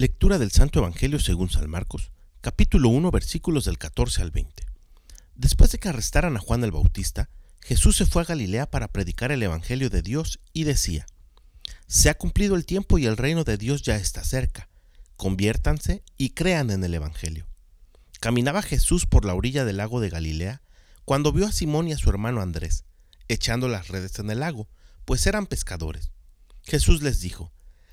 Lectura del Santo Evangelio según San Marcos, capítulo 1, versículos del 14 al 20. Después de que arrestaran a Juan el Bautista, Jesús se fue a Galilea para predicar el Evangelio de Dios y decía, Se ha cumplido el tiempo y el reino de Dios ya está cerca. Conviértanse y crean en el Evangelio. Caminaba Jesús por la orilla del lago de Galilea cuando vio a Simón y a su hermano Andrés, echando las redes en el lago, pues eran pescadores. Jesús les dijo,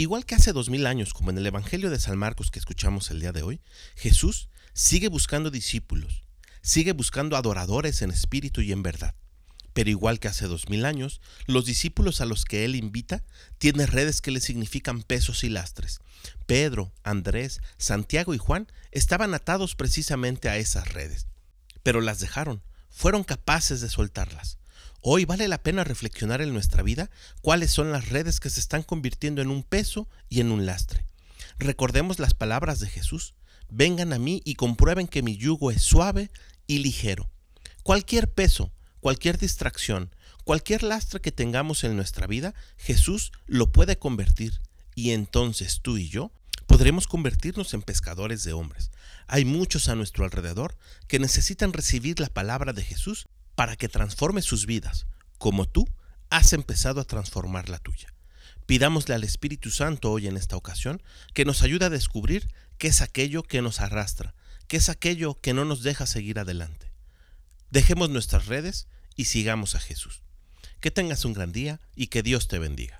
Igual que hace dos mil años, como en el Evangelio de San Marcos que escuchamos el día de hoy, Jesús sigue buscando discípulos, sigue buscando adoradores en espíritu y en verdad. Pero igual que hace dos mil años, los discípulos a los que Él invita tienen redes que le significan pesos y lastres. Pedro, Andrés, Santiago y Juan estaban atados precisamente a esas redes. Pero las dejaron, fueron capaces de soltarlas. Hoy vale la pena reflexionar en nuestra vida cuáles son las redes que se están convirtiendo en un peso y en un lastre. Recordemos las palabras de Jesús. Vengan a mí y comprueben que mi yugo es suave y ligero. Cualquier peso, cualquier distracción, cualquier lastre que tengamos en nuestra vida, Jesús lo puede convertir. Y entonces tú y yo podremos convertirnos en pescadores de hombres. Hay muchos a nuestro alrededor que necesitan recibir la palabra de Jesús para que transforme sus vidas, como tú has empezado a transformar la tuya. Pidámosle al Espíritu Santo hoy en esta ocasión que nos ayude a descubrir qué es aquello que nos arrastra, qué es aquello que no nos deja seguir adelante. Dejemos nuestras redes y sigamos a Jesús. Que tengas un gran día y que Dios te bendiga.